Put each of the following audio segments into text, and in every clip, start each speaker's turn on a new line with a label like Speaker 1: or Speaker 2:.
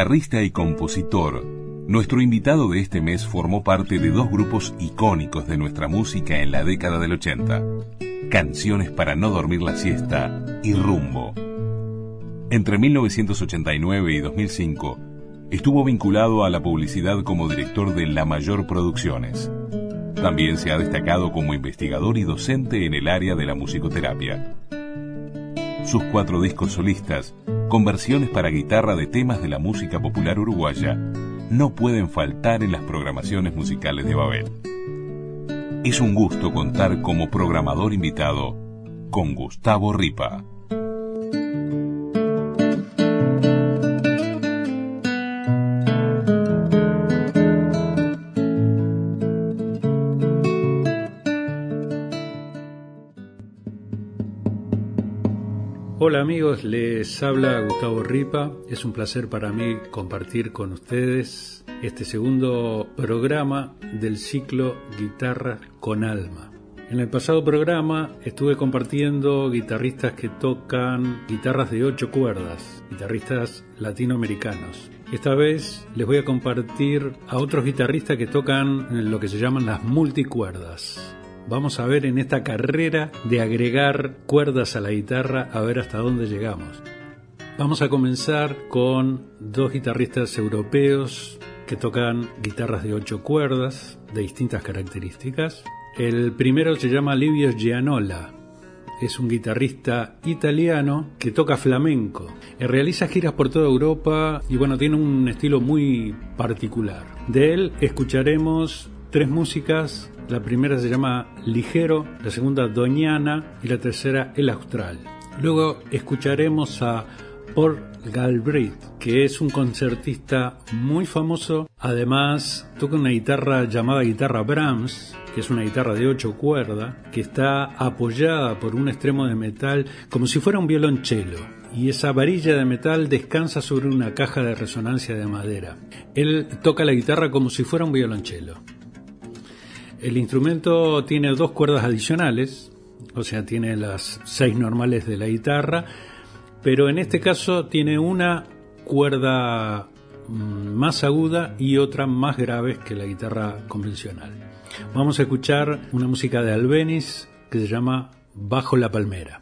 Speaker 1: Guitarrista y compositor, nuestro invitado de este mes formó parte de dos grupos icónicos de nuestra música en la década del 80, Canciones para no dormir la siesta y Rumbo. Entre 1989 y 2005, estuvo vinculado a la publicidad como director de La Mayor Producciones. También se ha destacado como investigador y docente en el área de la musicoterapia. Sus cuatro discos solistas con versiones para guitarra de temas de la música popular uruguaya, no pueden faltar en las programaciones musicales de Babel. Es un gusto contar como programador invitado con Gustavo Ripa.
Speaker 2: Amigos, les habla Gustavo Ripa. Es un placer para mí compartir con ustedes este segundo programa del ciclo Guitarra con Alma. En el pasado programa estuve compartiendo guitarristas que tocan guitarras de ocho cuerdas, guitarristas latinoamericanos. Esta vez les voy a compartir a otros guitarristas que tocan lo que se llaman las multicuerdas. Vamos a ver en esta carrera de agregar cuerdas a la guitarra a ver hasta dónde llegamos. Vamos a comenzar con dos guitarristas europeos que tocan guitarras de ocho cuerdas de distintas características. El primero se llama Livio Gianola. Es un guitarrista italiano que toca flamenco. Realiza giras por toda Europa y bueno, tiene un estilo muy particular. De él escucharemos tres músicas la primera se llama Ligero, la segunda Doñana y la tercera El Austral. Luego escucharemos a Paul Galbraith, que es un concertista muy famoso. Además, toca una guitarra llamada guitarra Brahms, que es una guitarra de ocho cuerdas, que está apoyada por un extremo de metal como si fuera un violonchelo. Y esa varilla de metal descansa sobre una caja de resonancia de madera. Él toca la guitarra como si fuera un violonchelo. El instrumento tiene dos cuerdas adicionales, o sea, tiene las seis normales de la guitarra, pero en este caso tiene una cuerda mm, más aguda y otra más grave que la guitarra convencional. Vamos a escuchar una música de Albeniz que se llama Bajo la Palmera.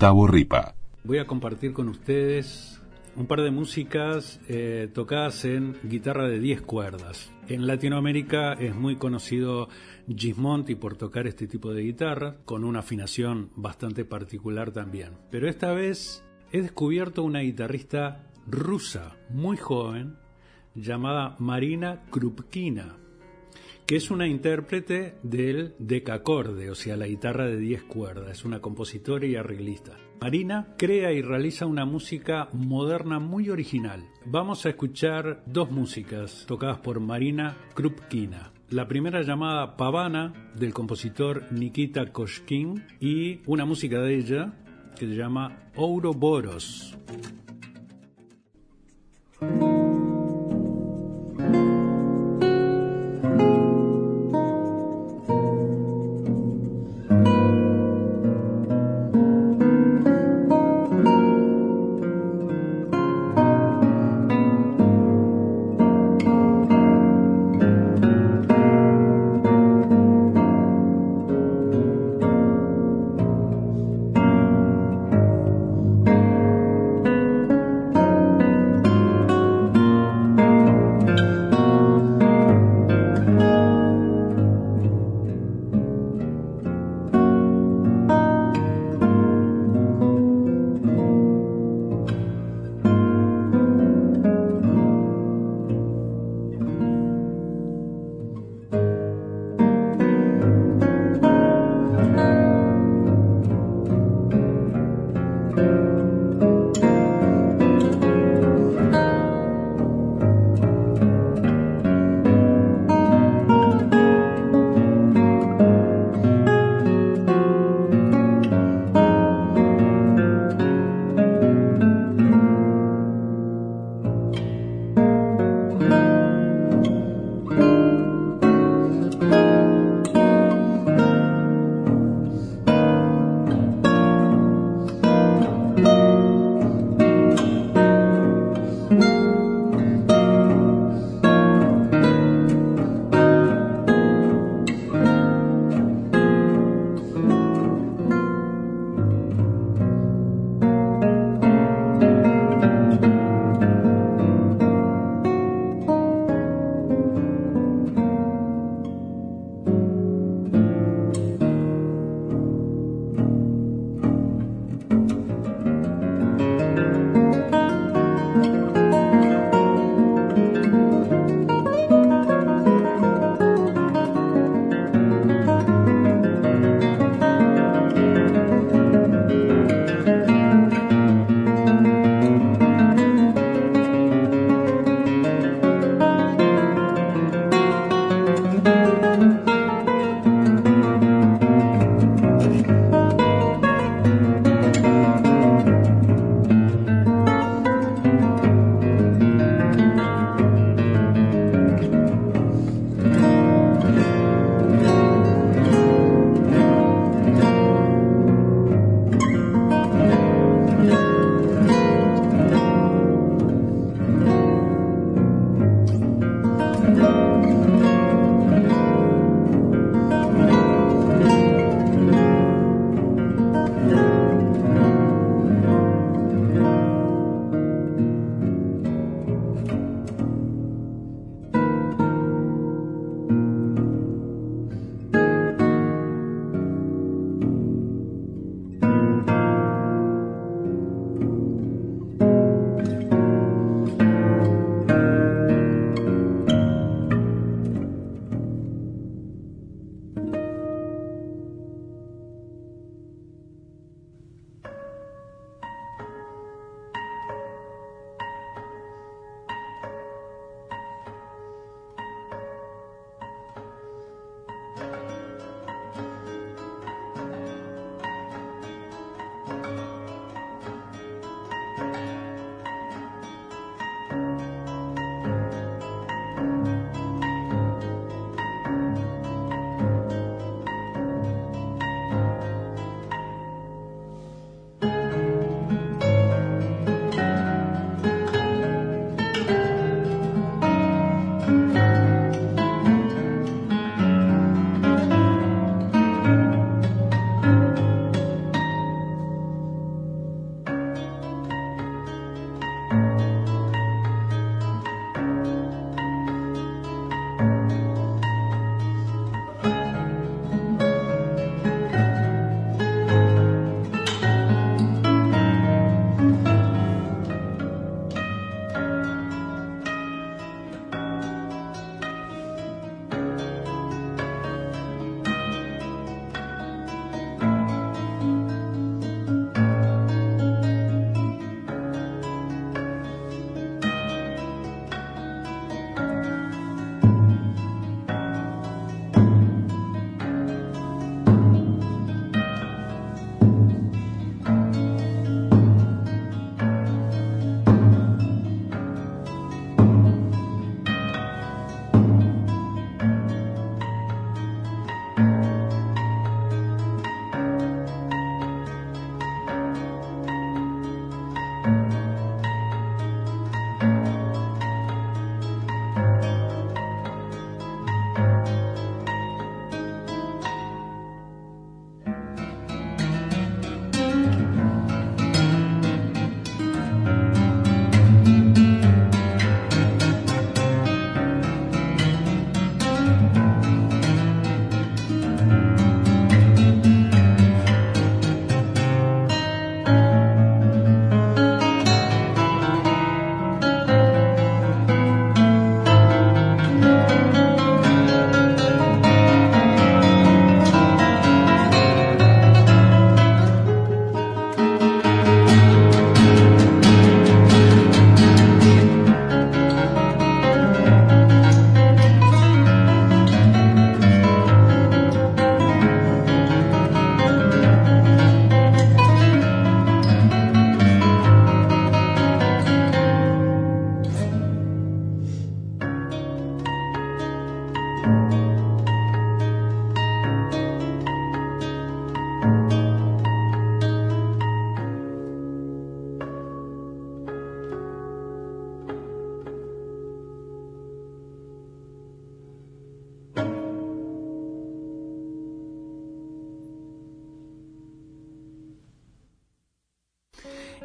Speaker 1: Ripa.
Speaker 2: Voy a compartir con ustedes un par de músicas eh, tocadas en guitarra de 10 cuerdas. En Latinoamérica es muy conocido Gismonti por tocar este tipo de guitarra, con una afinación bastante particular también. Pero esta vez he descubierto una guitarrista rusa muy joven llamada Marina Krupkina que es una intérprete del decacorde, o sea, la guitarra de 10 cuerdas, es una compositora y arreglista. Marina crea y realiza una música moderna muy original. Vamos a escuchar dos músicas tocadas por Marina Krupkina. La primera llamada Pavana del compositor Nikita Koshkin y una música de ella que se llama Ouroboros.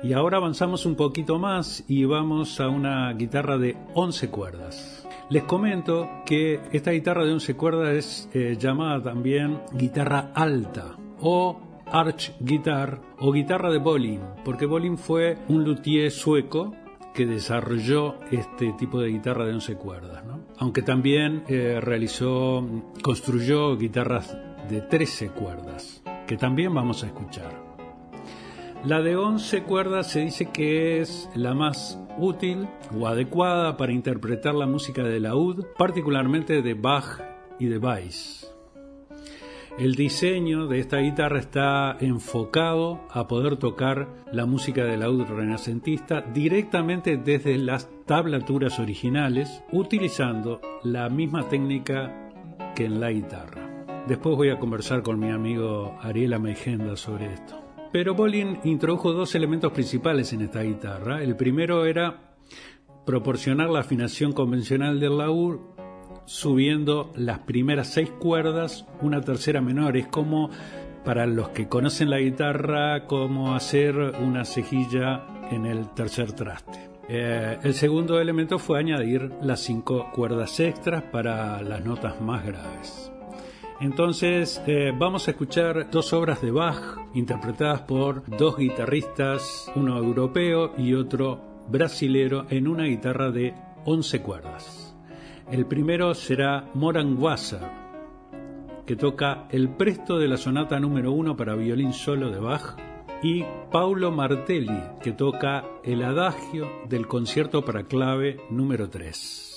Speaker 2: Y ahora avanzamos un poquito más y vamos a una guitarra de 11 cuerdas. Les comento que esta guitarra de 11 cuerdas es eh, llamada también guitarra alta o arch guitar o guitarra de Bolin, porque Bolin fue un luthier sueco que desarrolló este tipo de guitarra de 11 cuerdas, aunque también eh, realizó, construyó guitarras de 13 cuerdas, que también vamos a escuchar. La de 11 cuerdas se dice que es la más útil o adecuada para interpretar la música de laúd, particularmente de Bach y de Weiss. El diseño de esta guitarra está enfocado a poder tocar la música de laúd renacentista directamente desde las tablaturas originales, utilizando la misma técnica que en la guitarra. Después voy a conversar con mi amigo Ariela Meigenda sobre esto. Pero Bolin introdujo dos elementos principales en esta guitarra. El primero era proporcionar la afinación convencional del laúd subiendo las primeras seis cuerdas, una tercera menor. Es como, para los que conocen la guitarra, como hacer una cejilla en el tercer traste. Eh, el segundo elemento fue añadir las cinco cuerdas extras para las notas más graves. Entonces eh, vamos a escuchar dos obras de Bach interpretadas por dos guitarristas, uno europeo y otro brasilero, en una guitarra de 11 cuerdas. El primero será Moran Wasser, que toca el presto de la sonata número 1 para violín solo de Bach, y Paulo Martelli, que toca el adagio del concierto para clave número 3.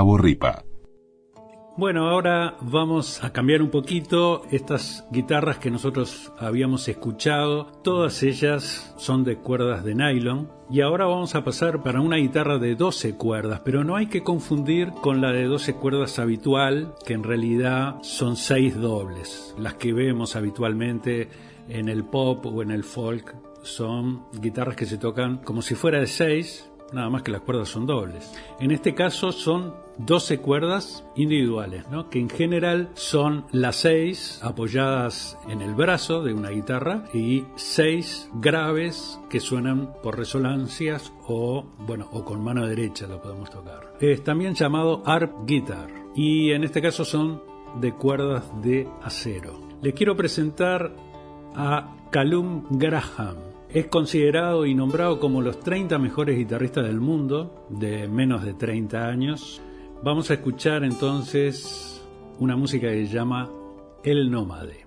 Speaker 1: Gustavo.
Speaker 2: Bueno, ahora vamos a cambiar un poquito estas guitarras que nosotros habíamos escuchado. Todas ellas son de cuerdas de nylon. Y ahora vamos a pasar para una guitarra de 12 cuerdas, pero no hay que confundir con la de 12 cuerdas habitual, que en realidad son 6 dobles. Las que vemos habitualmente en el pop o en el folk son guitarras que se tocan como si fuera de 6, nada más que las cuerdas son dobles. En este caso son 12 cuerdas individuales, que en general son las 6 apoyadas en el brazo de una guitarra y 6 graves que suenan por resonancias o, bueno, o con mano derecha lo podemos tocar. Es también llamado arp guitar y en este caso son de cuerdas de acero. Les quiero presentar a Calum Graham es considerado y nombrado como los 30 mejores guitarristas del mundo de menos de 30 años. Vamos a escuchar entonces una música que se llama El Nómade.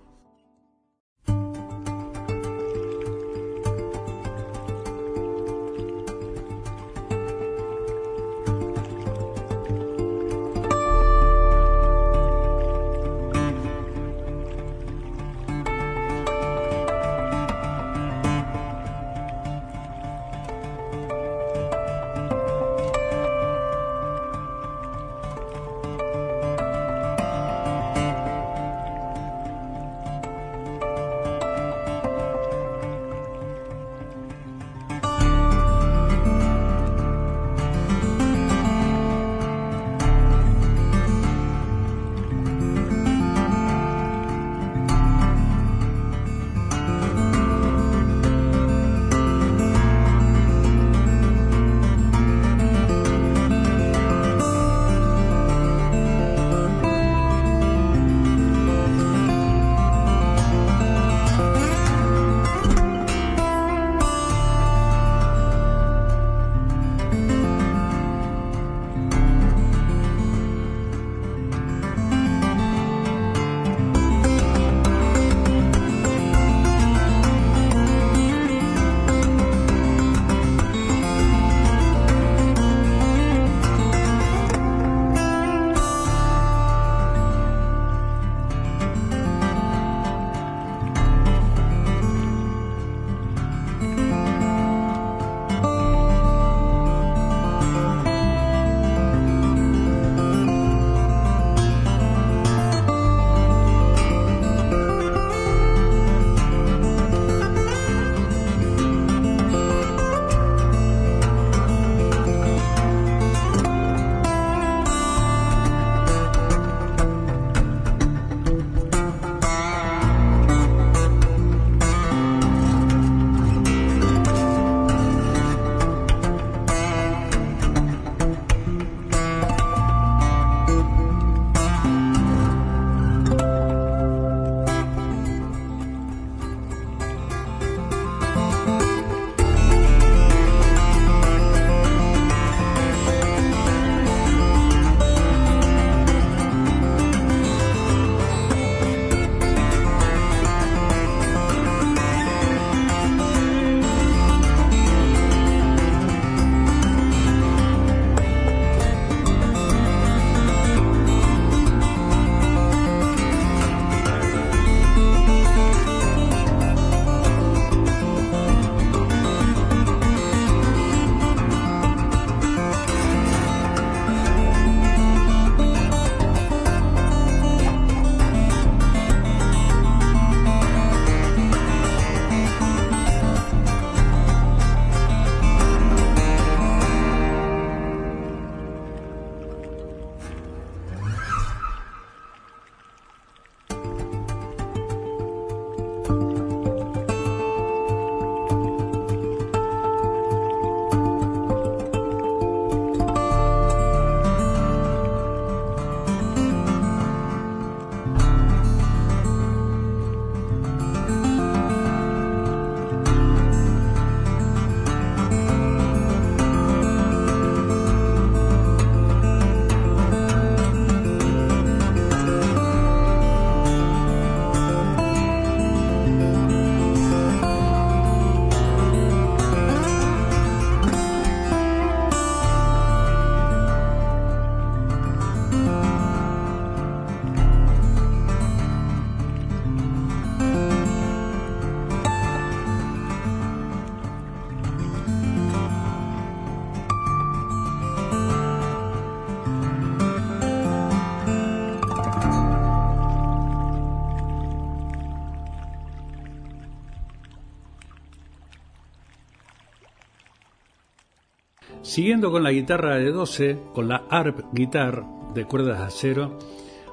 Speaker 2: Siguiendo con la guitarra de 12, con la ARP Guitar de cuerdas de acero,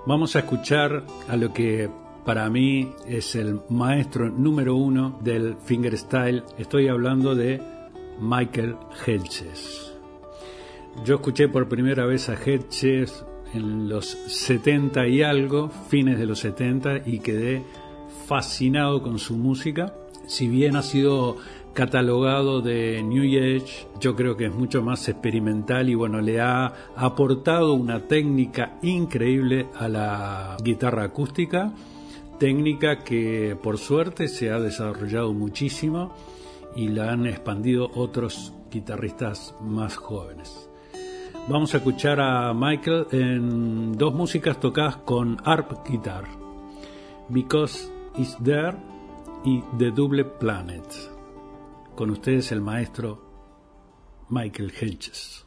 Speaker 2: vamos a escuchar a lo que para mí es el maestro número uno del fingerstyle. Estoy hablando de Michael Hedges. Yo escuché por primera vez a Hedges en los 70 y algo, fines de los 70, y quedé fascinado con su música. Si bien ha sido catalogado de New Age, yo creo que es mucho más experimental y bueno, le ha aportado una técnica increíble a la guitarra acústica, técnica que por suerte se ha desarrollado muchísimo y la han expandido otros guitarristas más jóvenes. Vamos a escuchar a Michael en dos músicas tocadas con ARP Guitar, Because It's There y The Double Planet. Con ustedes el maestro Michael Hedges.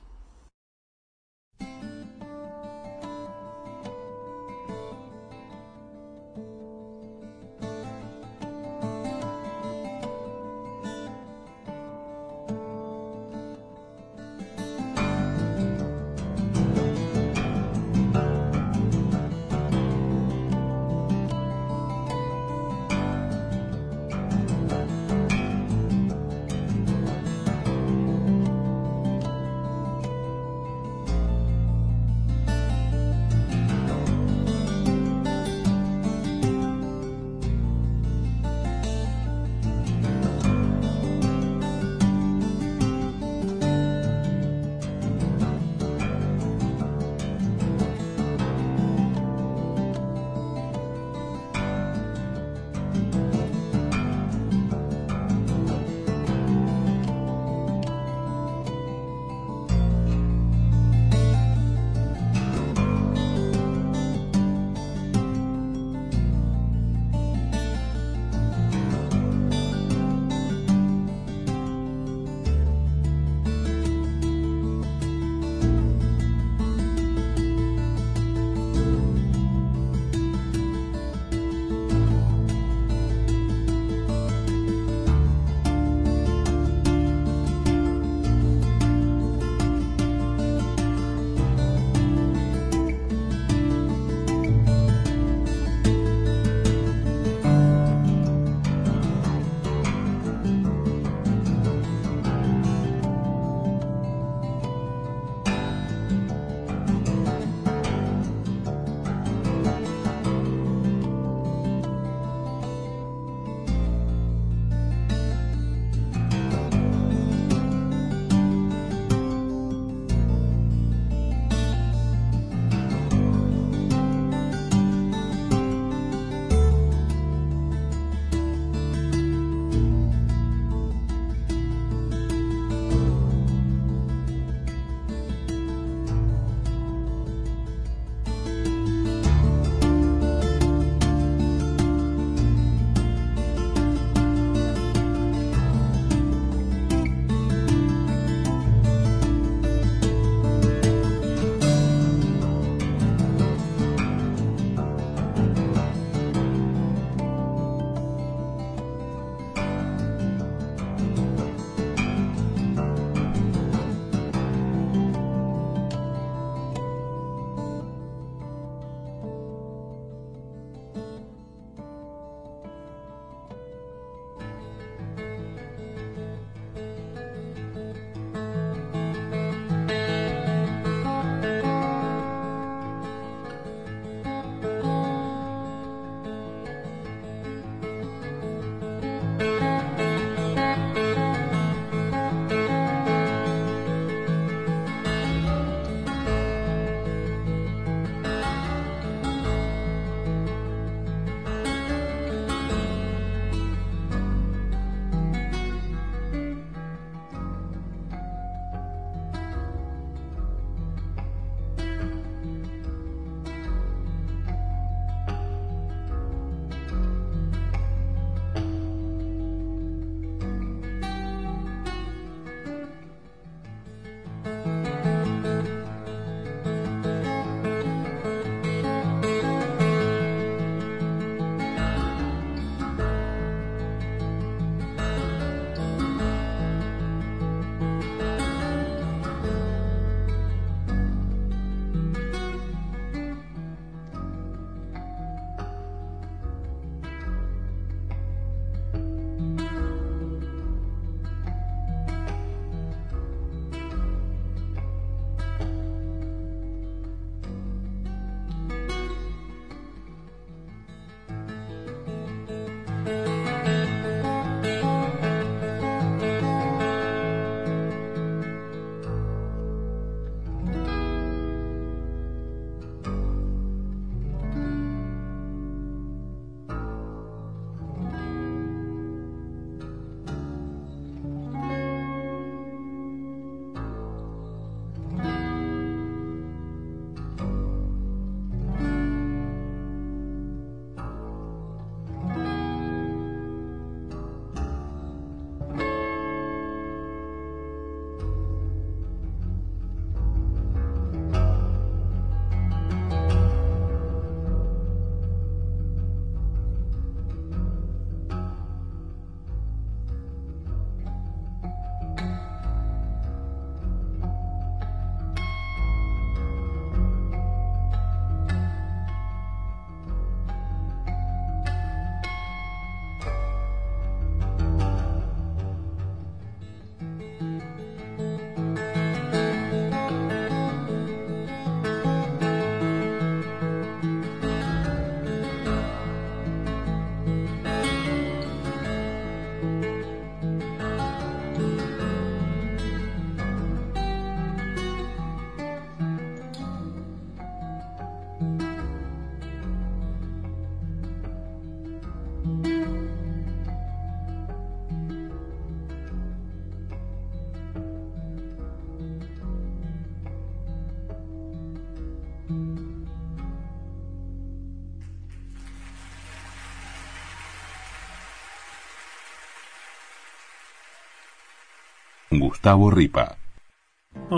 Speaker 1: Gustavo Ripa.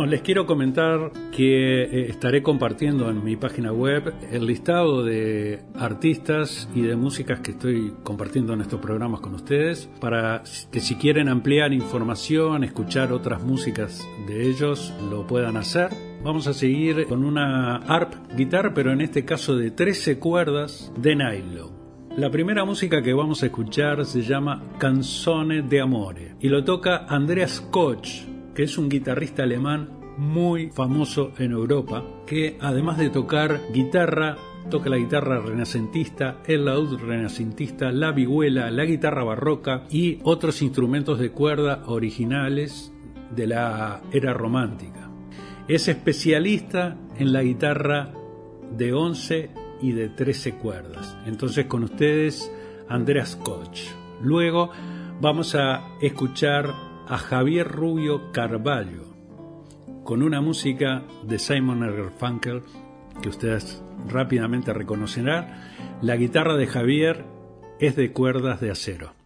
Speaker 2: les quiero comentar que eh, estaré compartiendo en mi página web el listado de artistas y de músicas que estoy compartiendo en estos programas con ustedes para que si quieren ampliar información, escuchar otras músicas de ellos, lo puedan hacer. Vamos a seguir con una ARP guitar, pero en este caso de 13 cuerdas de nylon. La primera música que vamos a escuchar se llama Canzone de Amore y lo toca Andreas Koch, que es un guitarrista alemán muy famoso en Europa, que además de tocar guitarra, toca la guitarra renacentista, el laúd renacentista, la vihuela, la guitarra barroca y otros instrumentos de cuerda originales de la era romántica. Es especialista en la guitarra de 11 y de 13 cuerdas. Entonces con ustedes Andreas Koch. Luego vamos a escuchar a Javier Rubio Carballo con una música de Simon Garfunkel que ustedes rápidamente reconocerán. La guitarra de Javier es de cuerdas de acero.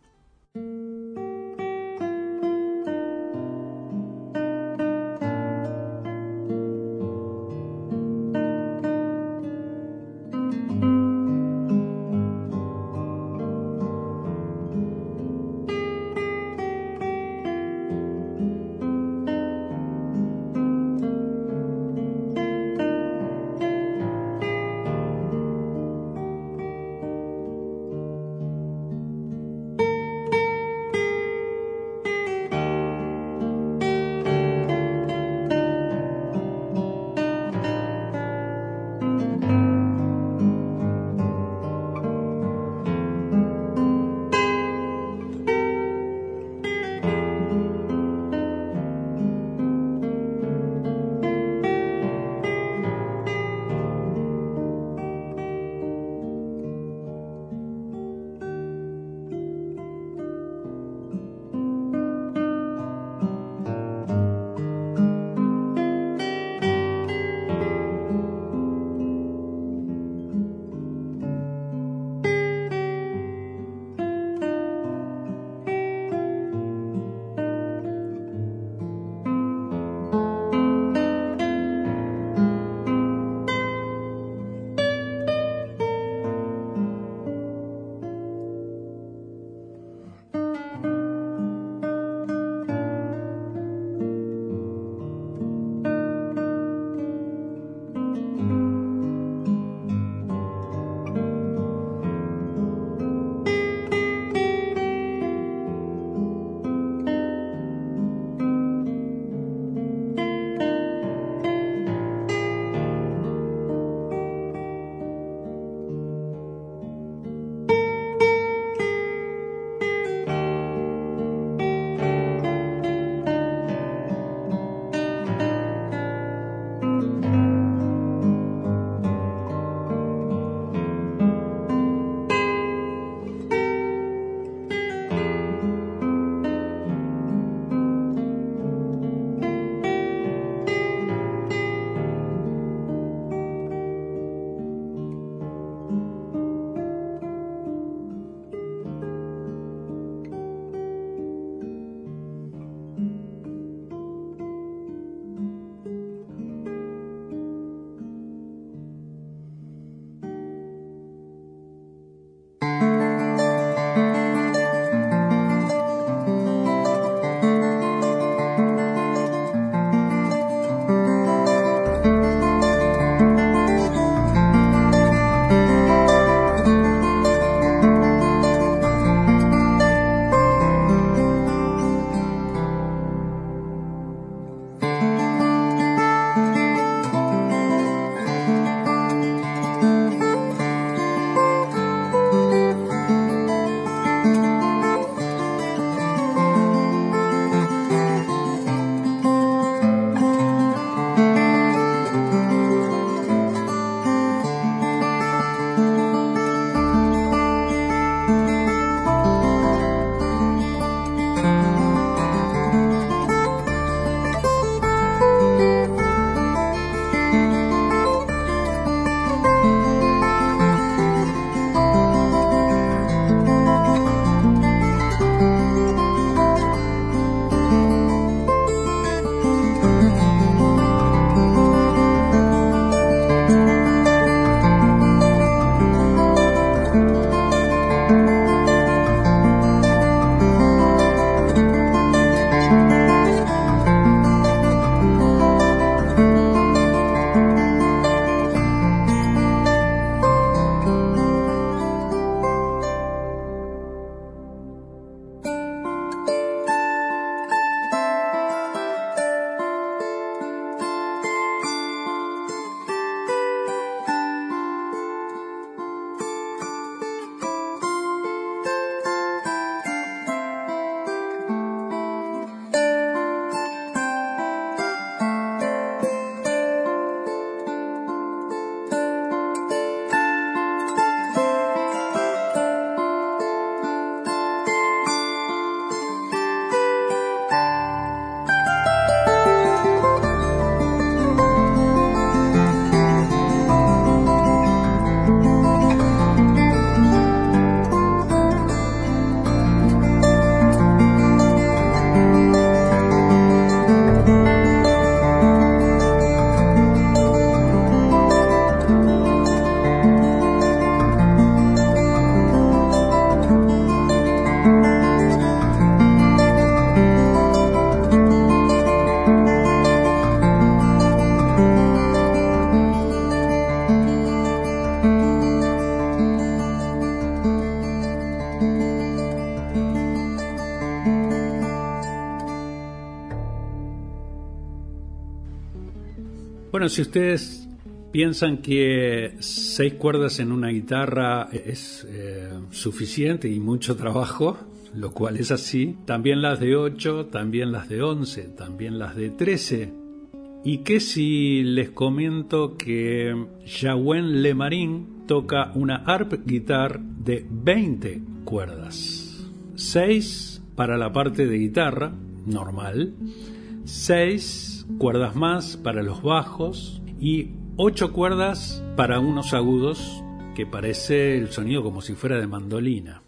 Speaker 2: Bueno, si ustedes piensan que seis cuerdas en una guitarra es eh, suficiente y mucho trabajo, lo cual es así, también las de 8, también las de 11, también las de 13. ¿Y qué si les comento que Jawen Lemarin toca una arp guitar de 20 cuerdas? 6 para la parte de guitarra, normal, 6 cuerdas más para los bajos y ocho cuerdas para unos agudos que parece el sonido como si fuera de mandolina.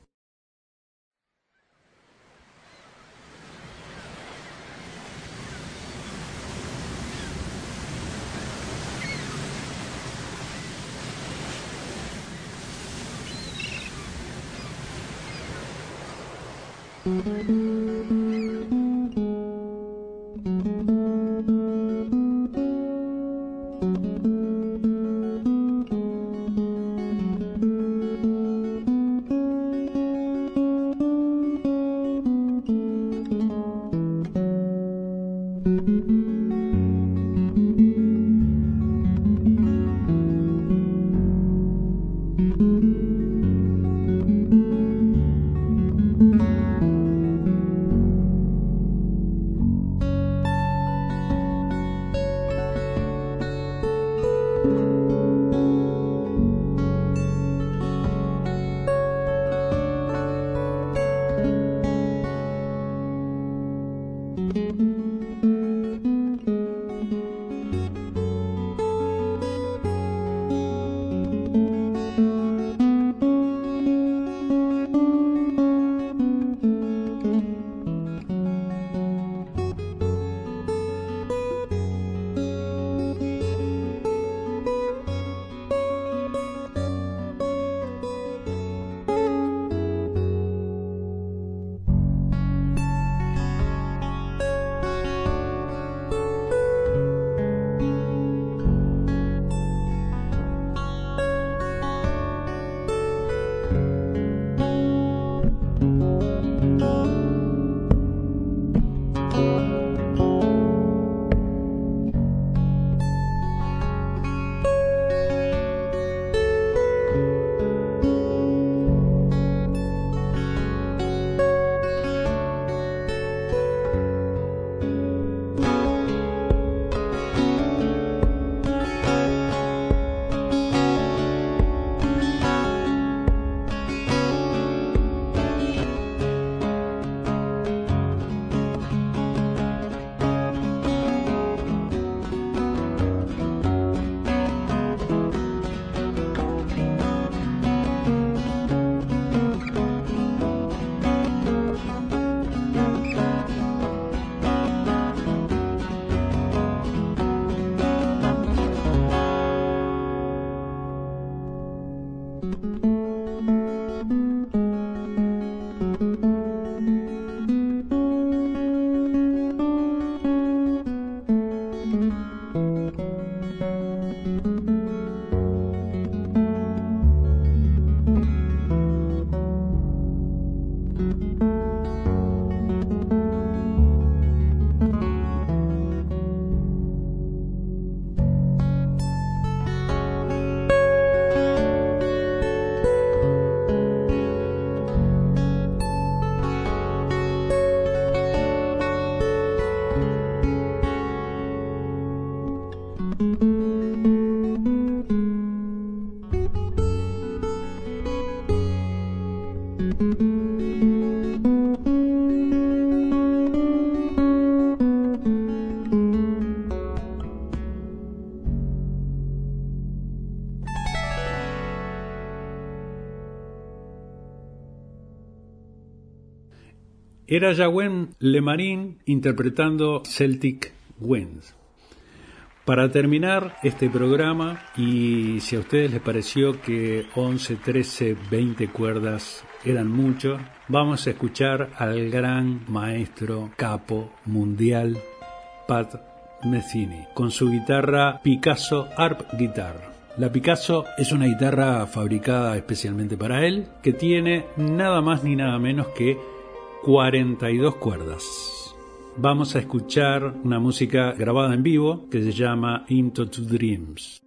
Speaker 2: Música Era Yahweh Lemarin interpretando Celtic Winds. Para terminar este programa, y si a ustedes les pareció que 11, 13, 20 cuerdas eran mucho, vamos a escuchar al gran maestro capo mundial Pat Metheny con su guitarra Picasso Arp Guitar. La Picasso es una guitarra fabricada especialmente para él que tiene nada más ni nada menos que 42 cuerdas. vamos a escuchar una música grabada en vivo que se llama Into Two Dreams.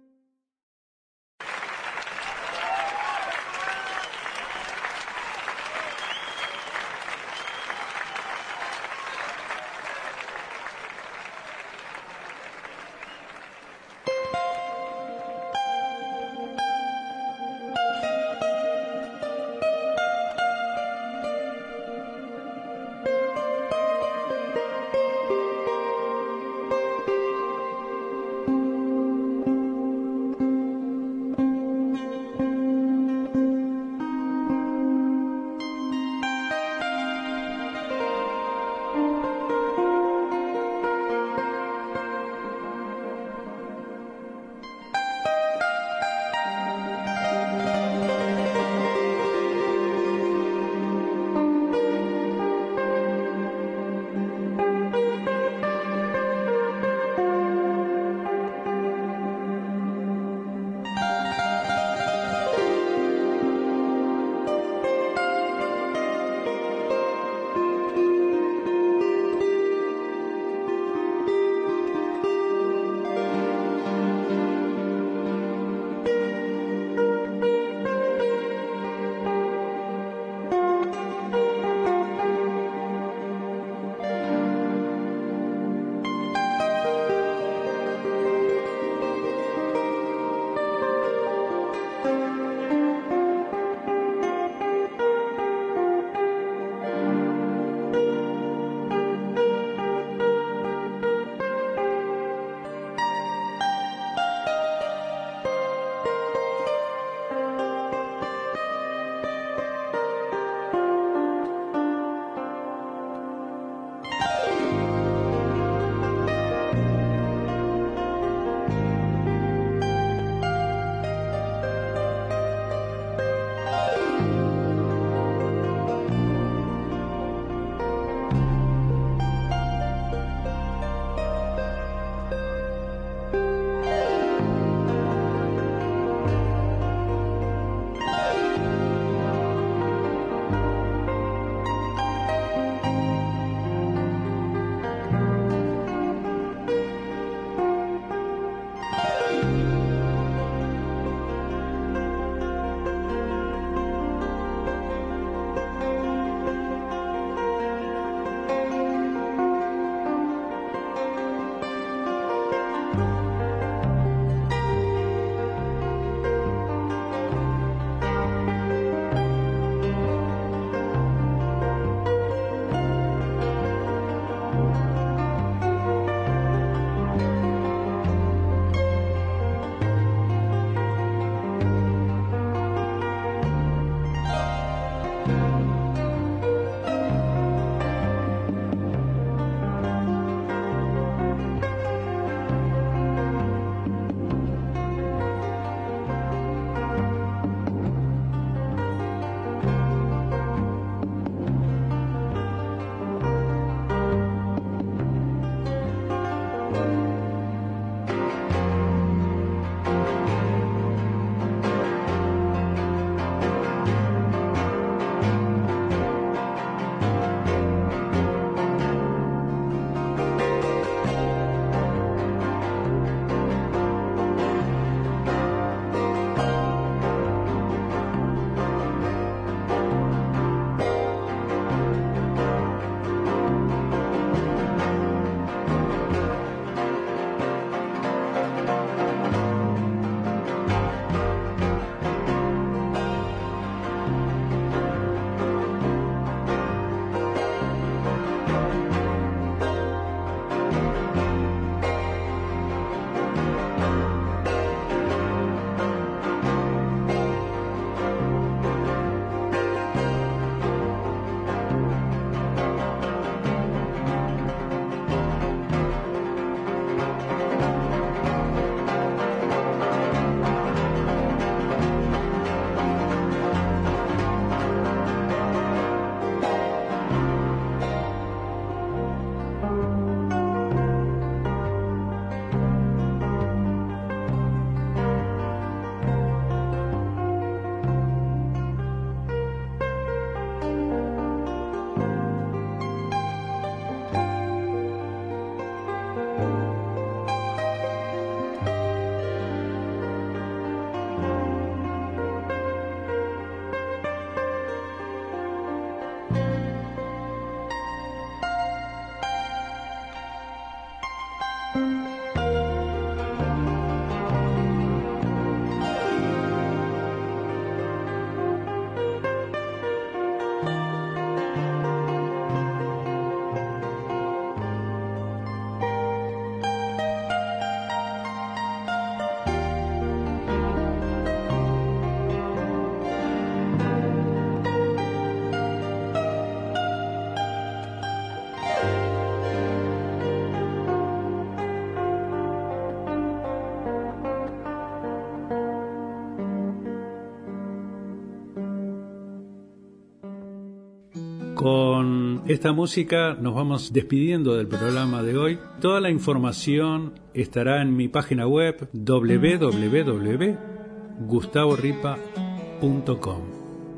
Speaker 2: Con esta música nos vamos despidiendo del programa de hoy. Toda la información estará en mi página web www.gustavoripa.com.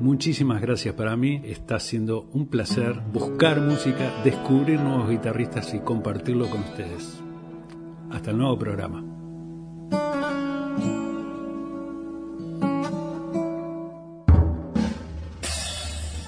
Speaker 2: Muchísimas gracias para mí, está siendo un placer buscar música, descubrir nuevos guitarristas y compartirlo con ustedes. Hasta el nuevo programa.